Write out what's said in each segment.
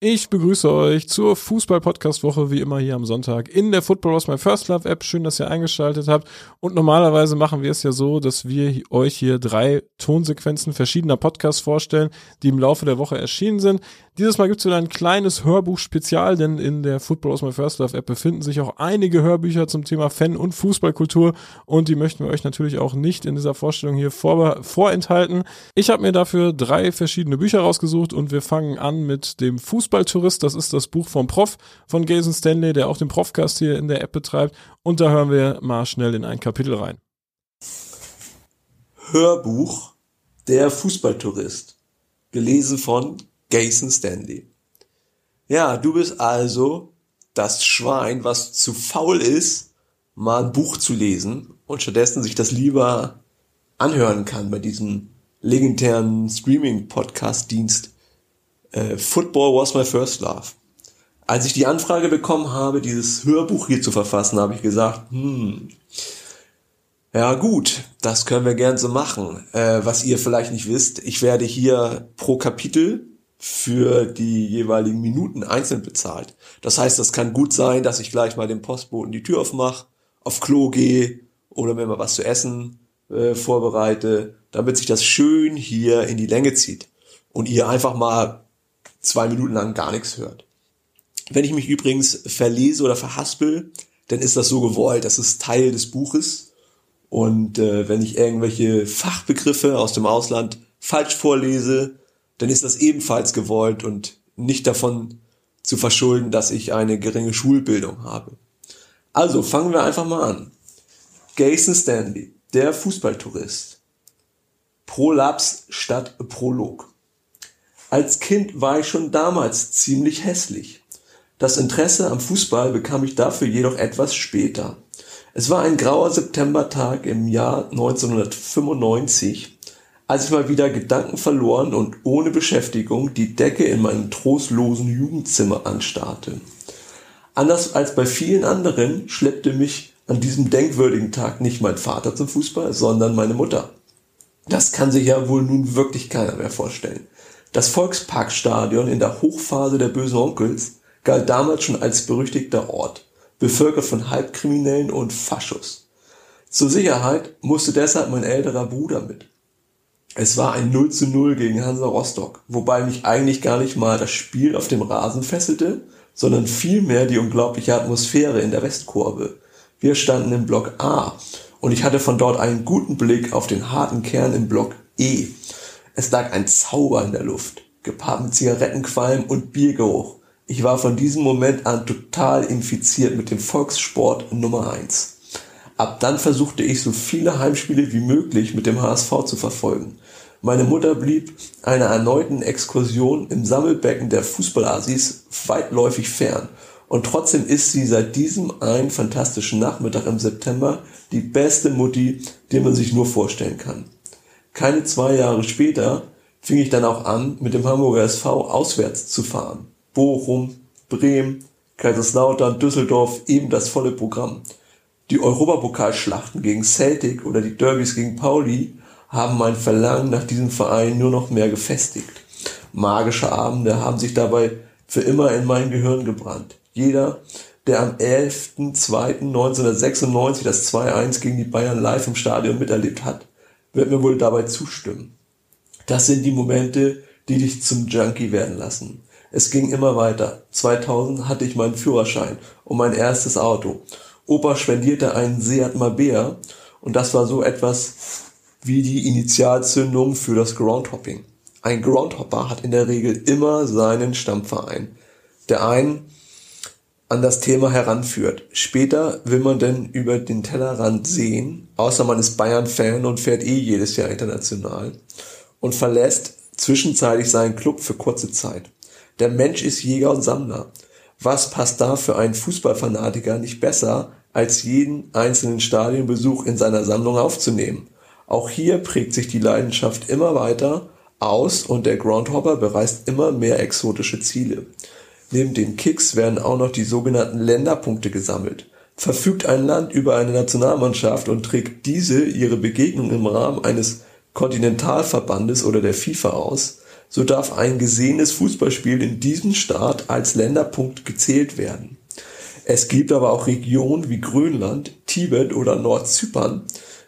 Ich begrüße euch zur Fußball-Podcast-Woche, wie immer hier am Sonntag in der Football Was My First Love App. Schön, dass ihr eingeschaltet habt. Und normalerweise machen wir es ja so, dass wir euch hier drei Tonsequenzen verschiedener Podcasts vorstellen, die im Laufe der Woche erschienen sind. Dieses Mal gibt es wieder ein kleines Hörbuch-Spezial, denn in der Football aus My First Love App befinden sich auch einige Hörbücher zum Thema Fan- und Fußballkultur und die möchten wir euch natürlich auch nicht in dieser Vorstellung hier vor, vorenthalten. Ich habe mir dafür drei verschiedene Bücher rausgesucht und wir fangen an mit dem Fußballtourist. Das ist das Buch vom Prof von Jason Stanley, der auch den Profcast hier in der App betreibt und da hören wir mal schnell in ein Kapitel rein. Hörbuch Der Fußballtourist. Gelesen von Jason Stanley. Ja, du bist also das Schwein, was zu faul ist, mal ein Buch zu lesen und stattdessen sich das lieber anhören kann bei diesem legendären Streaming-Podcast-Dienst Football was my first love. Als ich die Anfrage bekommen habe, dieses Hörbuch hier zu verfassen, habe ich gesagt, hm, ja gut, das können wir gern so machen. Äh, was ihr vielleicht nicht wisst, ich werde hier pro Kapitel für die jeweiligen Minuten einzeln bezahlt. Das heißt, das kann gut sein, dass ich gleich mal dem Postboten die Tür aufmache, auf Klo gehe oder mir mal was zu essen äh, vorbereite, damit sich das schön hier in die Länge zieht und ihr einfach mal zwei Minuten lang gar nichts hört. Wenn ich mich übrigens verlese oder verhaspel, dann ist das so gewollt, das ist Teil des Buches. Und äh, wenn ich irgendwelche Fachbegriffe aus dem Ausland falsch vorlese, dann ist das ebenfalls gewollt und nicht davon zu verschulden, dass ich eine geringe Schulbildung habe. Also fangen wir einfach mal an. Jason Stanley, der Fußballtourist. Prolaps statt Prolog. Als Kind war ich schon damals ziemlich hässlich. Das Interesse am Fußball bekam ich dafür jedoch etwas später. Es war ein grauer Septembertag im Jahr 1995 als ich mal wieder Gedanken verloren und ohne Beschäftigung die Decke in meinem trostlosen Jugendzimmer anstarrte. Anders als bei vielen anderen schleppte mich an diesem denkwürdigen Tag nicht mein Vater zum Fußball, sondern meine Mutter. Das kann sich ja wohl nun wirklich keiner mehr vorstellen. Das Volksparkstadion in der Hochphase der bösen Onkels galt damals schon als berüchtigter Ort, bevölkert von Halbkriminellen und Faschos. Zur Sicherheit musste deshalb mein älterer Bruder mit. Es war ein 0 zu 0 gegen Hansa Rostock, wobei mich eigentlich gar nicht mal das Spiel auf dem Rasen fesselte, sondern vielmehr die unglaubliche Atmosphäre in der Westkurve. Wir standen im Block A und ich hatte von dort einen guten Blick auf den harten Kern im Block E. Es lag ein Zauber in der Luft, gepaart mit Zigarettenqualm und Biergeruch. Ich war von diesem Moment an total infiziert mit dem Volkssport Nummer 1. Ab dann versuchte ich so viele Heimspiele wie möglich mit dem HSV zu verfolgen. Meine Mutter blieb einer erneuten Exkursion im Sammelbecken der Fußballasis weitläufig fern. Und trotzdem ist sie seit diesem einen fantastischen Nachmittag im September die beste Mutti, die man sich nur vorstellen kann. Keine zwei Jahre später fing ich dann auch an, mit dem Hamburger SV auswärts zu fahren. Bochum, Bremen, Kaiserslautern, Düsseldorf, eben das volle Programm. Die Europapokalschlachten gegen Celtic oder die Derbys gegen Pauli haben mein Verlangen nach diesem Verein nur noch mehr gefestigt. Magische Abende haben sich dabei für immer in mein Gehirn gebrannt. Jeder, der am 11.02.1996 das 2-1 gegen die Bayern live im Stadion miterlebt hat, wird mir wohl dabei zustimmen. Das sind die Momente, die dich zum Junkie werden lassen. Es ging immer weiter. 2000 hatte ich meinen Führerschein und mein erstes Auto Opa spendierte einen Seat Mabea und das war so etwas wie die Initialzündung für das Groundhopping. Ein Groundhopper hat in der Regel immer seinen Stammverein, der einen an das Thema heranführt. Später will man denn über den Tellerrand sehen, außer man ist Bayern-Fan und fährt eh jedes Jahr international und verlässt zwischenzeitlich seinen Club für kurze Zeit. Der Mensch ist Jäger und Sammler. Was passt da für einen Fußballfanatiker nicht besser als jeden einzelnen Stadionbesuch in seiner Sammlung aufzunehmen. Auch hier prägt sich die Leidenschaft immer weiter aus und der Groundhopper bereist immer mehr exotische Ziele. Neben den Kicks werden auch noch die sogenannten Länderpunkte gesammelt. Verfügt ein Land über eine Nationalmannschaft und trägt diese ihre Begegnung im Rahmen eines Kontinentalverbandes oder der FIFA aus, so darf ein gesehenes Fußballspiel in diesem Staat als Länderpunkt gezählt werden. Es gibt aber auch Regionen wie Grönland, Tibet oder Nordzypern,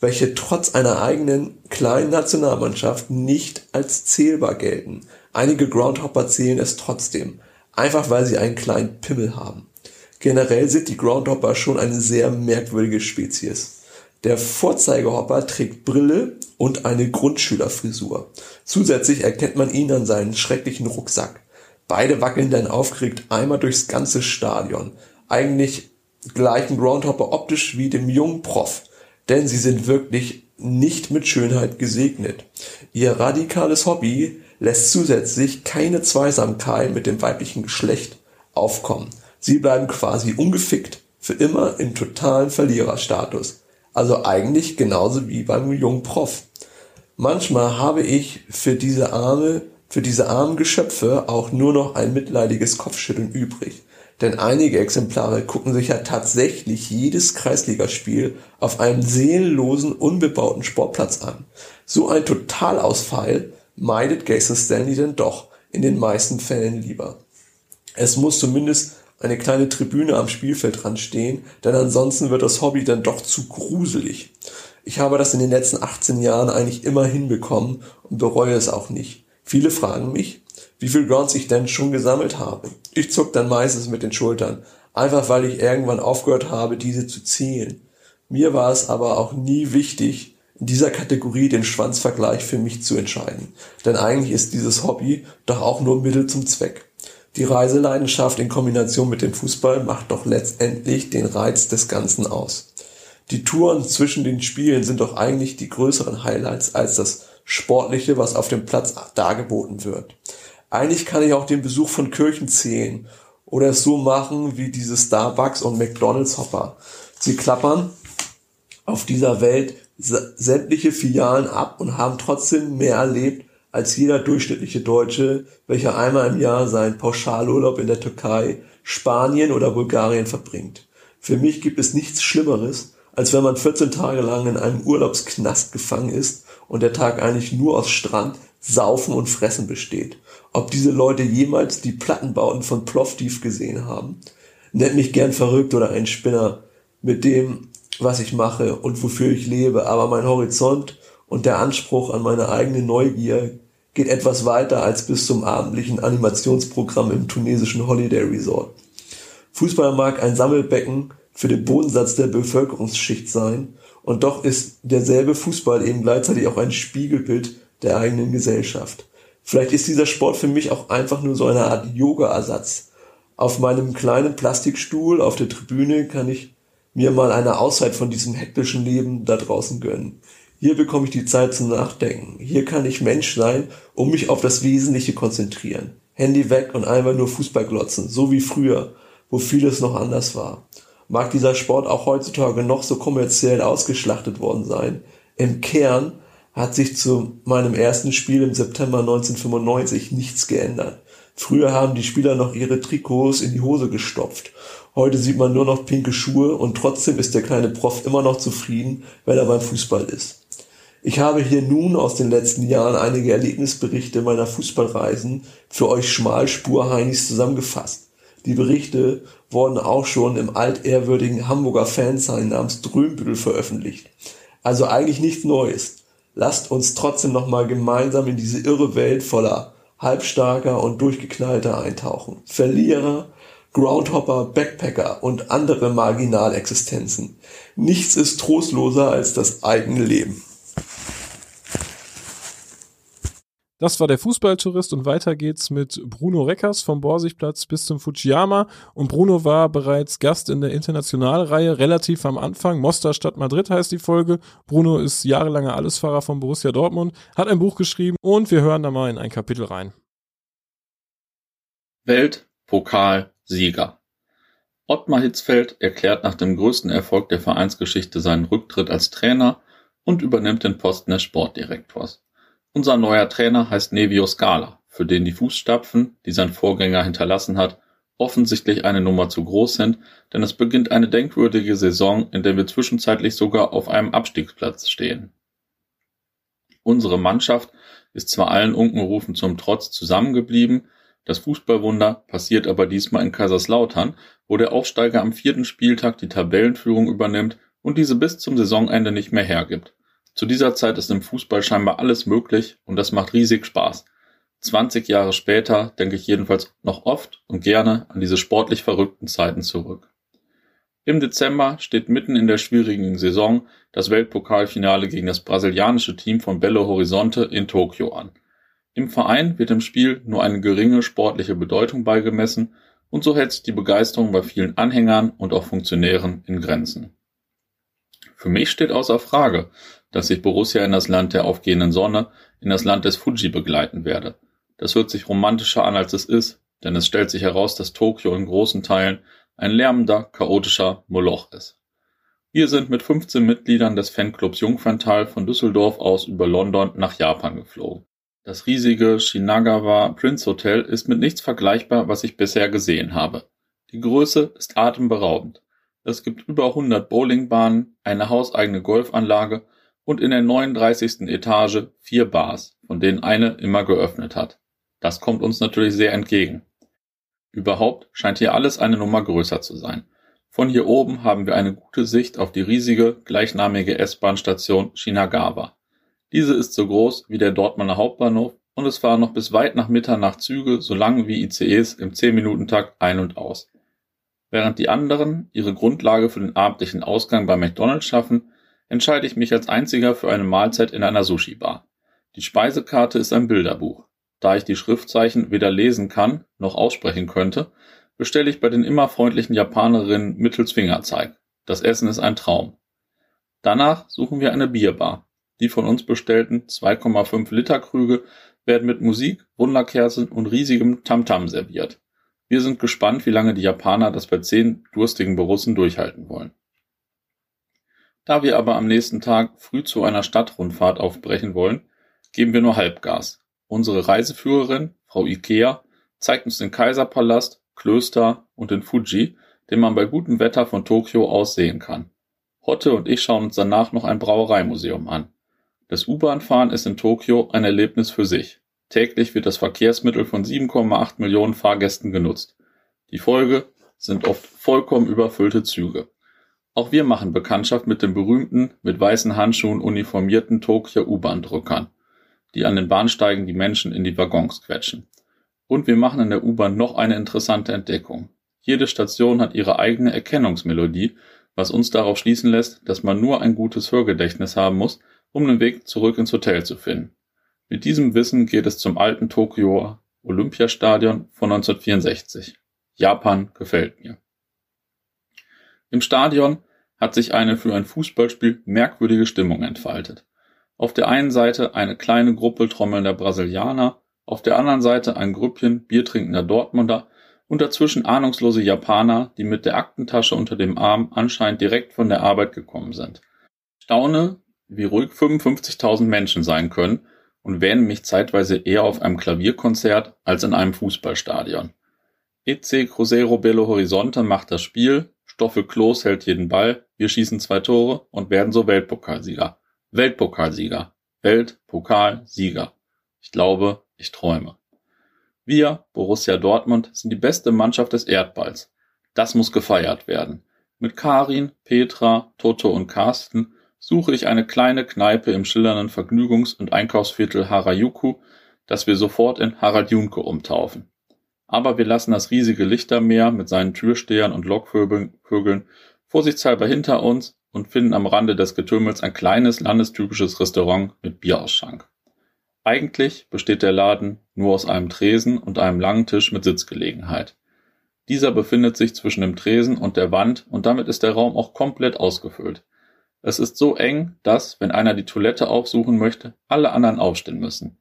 welche trotz einer eigenen kleinen Nationalmannschaft nicht als zählbar gelten. Einige Groundhopper zählen es trotzdem, einfach weil sie einen kleinen Pimmel haben. Generell sind die Groundhopper schon eine sehr merkwürdige Spezies. Der Vorzeigehopper trägt Brille und eine Grundschülerfrisur. Zusätzlich erkennt man ihn an seinen schrecklichen Rucksack. Beide wackeln dann aufgeregt einmal durchs ganze Stadion. Eigentlich gleichen Groundhopper optisch wie dem jungen Prof, denn sie sind wirklich nicht mit Schönheit gesegnet. Ihr radikales Hobby lässt zusätzlich keine Zweisamkeit mit dem weiblichen Geschlecht aufkommen. Sie bleiben quasi ungefickt, für immer im totalen Verliererstatus. Also eigentlich genauso wie beim jungen Prof. Manchmal habe ich für diese arme, für diese armen Geschöpfe auch nur noch ein mitleidiges Kopfschütteln übrig. Denn einige Exemplare gucken sich ja tatsächlich jedes Kreisligaspiel auf einem seelenlosen, unbebauten Sportplatz an. So ein Totalausfall meidet Jason Stanley denn doch in den meisten Fällen lieber. Es muss zumindest eine kleine Tribüne am Spielfeld dran stehen, denn ansonsten wird das Hobby dann doch zu gruselig. Ich habe das in den letzten 18 Jahren eigentlich immer hinbekommen und bereue es auch nicht. Viele fragen mich, wie viel Grounds ich denn schon gesammelt habe. Ich zuck dann meistens mit den Schultern, einfach weil ich irgendwann aufgehört habe, diese zu zählen. Mir war es aber auch nie wichtig, in dieser Kategorie den Schwanzvergleich für mich zu entscheiden. Denn eigentlich ist dieses Hobby doch auch nur Mittel zum Zweck. Die Reiseleidenschaft in Kombination mit dem Fußball macht doch letztendlich den Reiz des Ganzen aus. Die Touren zwischen den Spielen sind doch eigentlich die größeren Highlights als das Sportliche, was auf dem Platz dargeboten wird. Eigentlich kann ich auch den Besuch von Kirchen zählen oder es so machen wie diese Starbucks und McDonalds Hopper. Sie klappern auf dieser Welt sämtliche Filialen ab und haben trotzdem mehr erlebt als jeder durchschnittliche Deutsche, welcher einmal im Jahr seinen Pauschalurlaub in der Türkei, Spanien oder Bulgarien verbringt. Für mich gibt es nichts Schlimmeres, als wenn man 14 Tage lang in einem Urlaubsknast gefangen ist und der Tag eigentlich nur aus Strand, Saufen und Fressen besteht. Ob diese Leute jemals die Plattenbauten von Plovdiv gesehen haben? Nennt mich gern verrückt oder ein Spinner mit dem, was ich mache und wofür ich lebe, aber mein Horizont und der Anspruch an meine eigene Neugier geht etwas weiter als bis zum abendlichen Animationsprogramm im tunesischen Holiday Resort. Fußball mag ein Sammelbecken für den Bodensatz der Bevölkerungsschicht sein, und doch ist derselbe Fußball eben gleichzeitig auch ein Spiegelbild der eigenen Gesellschaft. Vielleicht ist dieser Sport für mich auch einfach nur so eine Art Yoga-Ersatz. Auf meinem kleinen Plastikstuhl auf der Tribüne kann ich mir mal eine Auszeit von diesem hektischen Leben da draußen gönnen. Hier bekomme ich die Zeit zum Nachdenken. Hier kann ich Mensch sein und mich auf das Wesentliche konzentrieren. Handy weg und einmal nur Fußball glotzen, so wie früher, wo vieles noch anders war. Mag dieser Sport auch heutzutage noch so kommerziell ausgeschlachtet worden sein, im Kern hat sich zu meinem ersten Spiel im September 1995 nichts geändert. Früher haben die Spieler noch ihre Trikots in die Hose gestopft. Heute sieht man nur noch pinke Schuhe und trotzdem ist der kleine Prof immer noch zufrieden, wenn er beim Fußball ist. Ich habe hier nun aus den letzten Jahren einige Erlebnisberichte meiner Fußballreisen für euch Schmalspur-Heinis zusammengefasst. Die Berichte wurden auch schon im altehrwürdigen Hamburger Fansign namens Drömbüttel veröffentlicht. Also eigentlich nichts Neues. Lasst uns trotzdem nochmal gemeinsam in diese irre Welt voller Halbstarker und Durchgeknallter eintauchen. Verlierer, Groundhopper, Backpacker und andere Marginalexistenzen. Nichts ist trostloser als das eigene Leben. Das war der Fußballtourist und weiter geht's mit Bruno Reckers vom Borsigplatz bis zum Fujiyama und Bruno war bereits Gast in der Internationalreihe relativ am Anfang. Mostar statt Madrid heißt die Folge. Bruno ist jahrelanger Allesfahrer von Borussia Dortmund, hat ein Buch geschrieben und wir hören da mal in ein Kapitel rein. Weltpokalsieger Ottmar Hitzfeld erklärt nach dem größten Erfolg der Vereinsgeschichte seinen Rücktritt als Trainer und übernimmt den Posten des Sportdirektors. Unser neuer Trainer heißt Nevio Scala, für den die Fußstapfen, die sein Vorgänger hinterlassen hat, offensichtlich eine Nummer zu groß sind, denn es beginnt eine denkwürdige Saison, in der wir zwischenzeitlich sogar auf einem Abstiegsplatz stehen. Unsere Mannschaft ist zwar allen Unkenrufen zum Trotz zusammengeblieben, das Fußballwunder passiert aber diesmal in Kaiserslautern, wo der Aufsteiger am vierten Spieltag die Tabellenführung übernimmt und diese bis zum Saisonende nicht mehr hergibt. Zu dieser Zeit ist im Fußball scheinbar alles möglich und das macht riesig Spaß. 20 Jahre später denke ich jedenfalls noch oft und gerne an diese sportlich verrückten Zeiten zurück. Im Dezember steht mitten in der schwierigen Saison das Weltpokalfinale gegen das brasilianische Team von Belo Horizonte in Tokio an. Im Verein wird dem Spiel nur eine geringe sportliche Bedeutung beigemessen und so hält sich die Begeisterung bei vielen Anhängern und auch Funktionären in Grenzen. Für mich steht außer Frage, dass ich Borussia in das Land der aufgehenden Sonne, in das Land des Fuji begleiten werde. Das hört sich romantischer an, als es ist, denn es stellt sich heraus, dass Tokio in großen Teilen ein lärmender, chaotischer Moloch ist. Wir sind mit 15 Mitgliedern des Fanclubs Jungferntal von Düsseldorf aus über London nach Japan geflogen. Das riesige Shinagawa Prince Hotel ist mit nichts vergleichbar, was ich bisher gesehen habe. Die Größe ist atemberaubend. Es gibt über 100 Bowlingbahnen, eine hauseigene Golfanlage und in der 39. Etage vier Bars, von denen eine immer geöffnet hat. Das kommt uns natürlich sehr entgegen. Überhaupt scheint hier alles eine Nummer größer zu sein. Von hier oben haben wir eine gute Sicht auf die riesige, gleichnamige S-Bahn-Station Shinagawa. Diese ist so groß wie der Dortmunder Hauptbahnhof und es fahren noch bis weit nach Mitternacht Züge so lange wie ICEs im 10-Minuten-Takt ein und aus. Während die anderen ihre Grundlage für den abendlichen Ausgang bei McDonalds schaffen, entscheide ich mich als einziger für eine Mahlzeit in einer Sushi-Bar. Die Speisekarte ist ein Bilderbuch. Da ich die Schriftzeichen weder lesen kann noch aussprechen könnte, bestelle ich bei den immer freundlichen Japanerinnen mittels Fingerzeig. Das Essen ist ein Traum. Danach suchen wir eine Bierbar. Die von uns bestellten 2,5 Liter Krüge werden mit Musik, Wunderkerzen und riesigem Tamtam serviert. Wir sind gespannt, wie lange die Japaner das bei zehn durstigen Borussen durchhalten wollen. Da wir aber am nächsten Tag früh zu einer Stadtrundfahrt aufbrechen wollen, geben wir nur Halbgas. Unsere Reiseführerin, Frau Ikea, zeigt uns den Kaiserpalast, Klöster und den Fuji, den man bei gutem Wetter von Tokio aus sehen kann. Hotte und ich schauen uns danach noch ein Brauereimuseum an. Das U-Bahn-Fahren ist in Tokio ein Erlebnis für sich. Täglich wird das Verkehrsmittel von 7,8 Millionen Fahrgästen genutzt. Die Folge sind oft vollkommen überfüllte Züge. Auch wir machen Bekanntschaft mit den berühmten, mit weißen Handschuhen uniformierten Tokio U-Bahn-Drückern die an den Bahnsteigen die Menschen in die Waggons quetschen. Und wir machen in der U-Bahn noch eine interessante Entdeckung. Jede Station hat ihre eigene Erkennungsmelodie, was uns darauf schließen lässt, dass man nur ein gutes Hörgedächtnis haben muss, um den Weg zurück ins Hotel zu finden. Mit diesem Wissen geht es zum alten Tokio Olympiastadion von 1964. Japan gefällt mir. Im Stadion hat sich eine für ein Fußballspiel merkwürdige Stimmung entfaltet. Auf der einen Seite eine kleine Gruppe trommelnder Brasilianer, auf der anderen Seite ein Grüppchen biertrinkender Dortmunder und dazwischen ahnungslose Japaner, die mit der Aktentasche unter dem Arm anscheinend direkt von der Arbeit gekommen sind. Staune, wie ruhig 55.000 Menschen sein können und wähne mich zeitweise eher auf einem Klavierkonzert als in einem Fußballstadion. EC Cruzeiro Belo Horizonte macht das Spiel, Stoffel Klos hält jeden Ball, wir schießen zwei Tore und werden so Weltpokalsieger. Weltpokalsieger, Weltpokalsieger. Ich glaube, ich träume. Wir, Borussia Dortmund, sind die beste Mannschaft des Erdballs. Das muss gefeiert werden. Mit Karin, Petra, Toto und Carsten suche ich eine kleine Kneipe im schillernden Vergnügungs- und Einkaufsviertel Harajuku, das wir sofort in Harald Junke umtaufen. Aber wir lassen das riesige Lichtermeer mit seinen Türstehern und Lockvögeln vorsichtshalber hinter uns und finden am Rande des Getümmels ein kleines landestypisches Restaurant mit Bierausschank. Eigentlich besteht der Laden nur aus einem Tresen und einem langen Tisch mit Sitzgelegenheit. Dieser befindet sich zwischen dem Tresen und der Wand und damit ist der Raum auch komplett ausgefüllt. Es ist so eng, dass, wenn einer die Toilette aufsuchen möchte, alle anderen aufstehen müssen.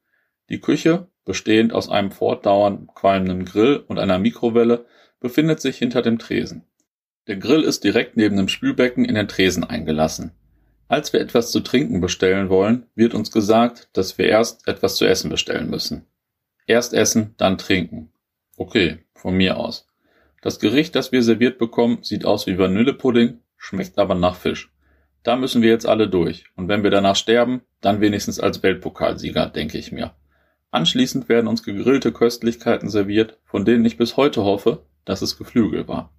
Die Küche, bestehend aus einem fortdauernd qualmenden Grill und einer Mikrowelle, befindet sich hinter dem Tresen. Der Grill ist direkt neben dem Spülbecken in den Tresen eingelassen. Als wir etwas zu trinken bestellen wollen, wird uns gesagt, dass wir erst etwas zu essen bestellen müssen. Erst essen, dann trinken. Okay, von mir aus. Das Gericht, das wir serviert bekommen, sieht aus wie Vanillepudding, schmeckt aber nach Fisch. Da müssen wir jetzt alle durch. Und wenn wir danach sterben, dann wenigstens als Weltpokalsieger, denke ich mir. Anschließend werden uns gegrillte Köstlichkeiten serviert, von denen ich bis heute hoffe, dass es Geflügel war.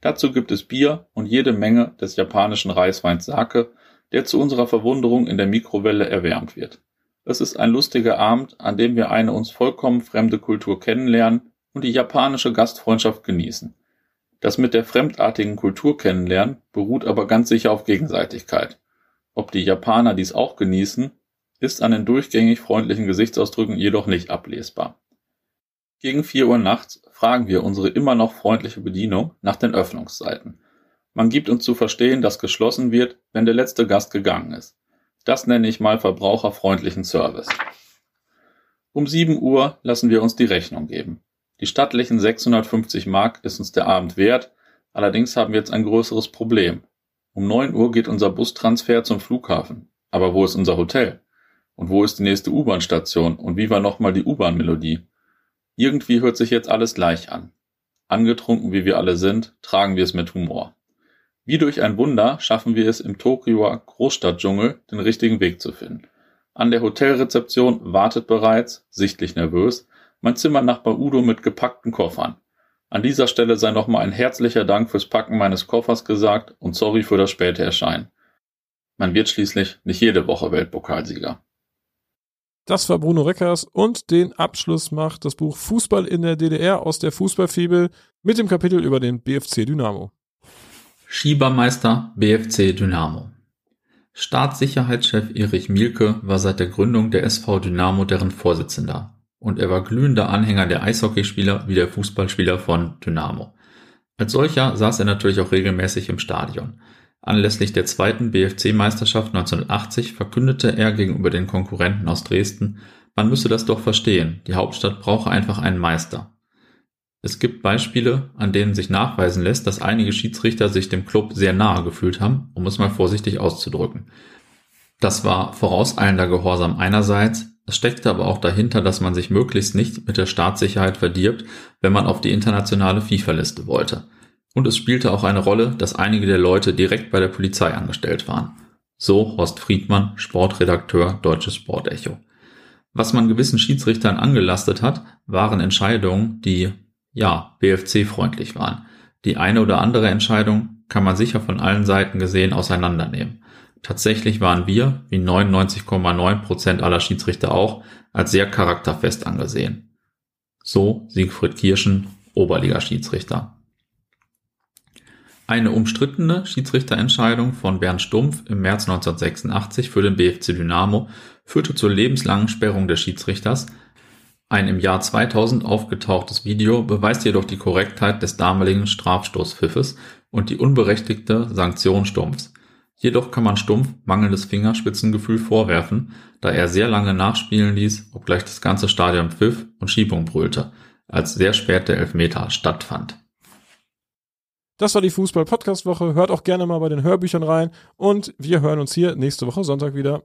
Dazu gibt es Bier und jede Menge des japanischen Reisweins Sake, der zu unserer Verwunderung in der Mikrowelle erwärmt wird. Es ist ein lustiger Abend, an dem wir eine uns vollkommen fremde Kultur kennenlernen und die japanische Gastfreundschaft genießen. Das mit der fremdartigen Kultur kennenlernen beruht aber ganz sicher auf Gegenseitigkeit. Ob die Japaner dies auch genießen, ist an den durchgängig freundlichen Gesichtsausdrücken jedoch nicht ablesbar. Gegen vier Uhr nachts fragen wir unsere immer noch freundliche Bedienung nach den Öffnungszeiten. Man gibt uns zu verstehen, dass geschlossen wird, wenn der letzte Gast gegangen ist. Das nenne ich mal verbraucherfreundlichen Service. Um sieben Uhr lassen wir uns die Rechnung geben. Die stattlichen 650 Mark ist uns der Abend wert, allerdings haben wir jetzt ein größeres Problem. Um neun Uhr geht unser Bustransfer zum Flughafen. Aber wo ist unser Hotel? Und wo ist die nächste U-Bahn-Station? Und wie war nochmal die U-Bahn-Melodie? Irgendwie hört sich jetzt alles gleich an. Angetrunken wie wir alle sind, tragen wir es mit Humor. Wie durch ein Wunder schaffen wir es im Tokioer Großstadtdschungel, den richtigen Weg zu finden. An der Hotelrezeption wartet bereits, sichtlich nervös, mein Zimmernachbar Udo mit gepackten Koffern. An dieser Stelle sei nochmal ein herzlicher Dank fürs Packen meines Koffers gesagt und sorry für das späte Erscheinen. Man wird schließlich nicht jede Woche Weltpokalsieger. Das war Bruno Reckers und den Abschluss macht das Buch Fußball in der DDR aus der Fußballfibel mit dem Kapitel über den BFC Dynamo. Schiebermeister BFC Dynamo. Staatssicherheitschef Erich Mielke war seit der Gründung der SV Dynamo deren Vorsitzender und er war glühender Anhänger der Eishockeyspieler wie der Fußballspieler von Dynamo. Als solcher saß er natürlich auch regelmäßig im Stadion. Anlässlich der zweiten BFC-Meisterschaft 1980 verkündete er gegenüber den Konkurrenten aus Dresden, man müsse das doch verstehen, die Hauptstadt brauche einfach einen Meister. Es gibt Beispiele, an denen sich nachweisen lässt, dass einige Schiedsrichter sich dem Club sehr nahe gefühlt haben, um es mal vorsichtig auszudrücken. Das war vorauseilender Gehorsam einerseits, es steckte aber auch dahinter, dass man sich möglichst nicht mit der Staatssicherheit verdirbt, wenn man auf die internationale FIFA-Liste wollte. Und es spielte auch eine Rolle, dass einige der Leute direkt bei der Polizei angestellt waren. So Horst Friedmann, Sportredakteur Deutsches Sportecho. Was man gewissen Schiedsrichtern angelastet hat, waren Entscheidungen, die, ja, BFC-freundlich waren. Die eine oder andere Entscheidung kann man sicher von allen Seiten gesehen auseinandernehmen. Tatsächlich waren wir, wie 99,9 Prozent aller Schiedsrichter auch, als sehr charakterfest angesehen. So Siegfried Kirschen, Oberliga-Schiedsrichter. Eine umstrittene Schiedsrichterentscheidung von Bernd Stumpf im März 1986 für den BFC Dynamo führte zur lebenslangen Sperrung des Schiedsrichters. Ein im Jahr 2000 aufgetauchtes Video beweist jedoch die Korrektheit des damaligen Strafstoßpfiffes und die unberechtigte Sanktion Stumpfs. Jedoch kann man Stumpf mangelndes Fingerspitzengefühl vorwerfen, da er sehr lange nachspielen ließ, obgleich das ganze Stadion pfiff und Schiebung brüllte, als sehr spät der Elfmeter stattfand. Das war die Fußball-Podcast-Woche. Hört auch gerne mal bei den Hörbüchern rein und wir hören uns hier nächste Woche Sonntag wieder.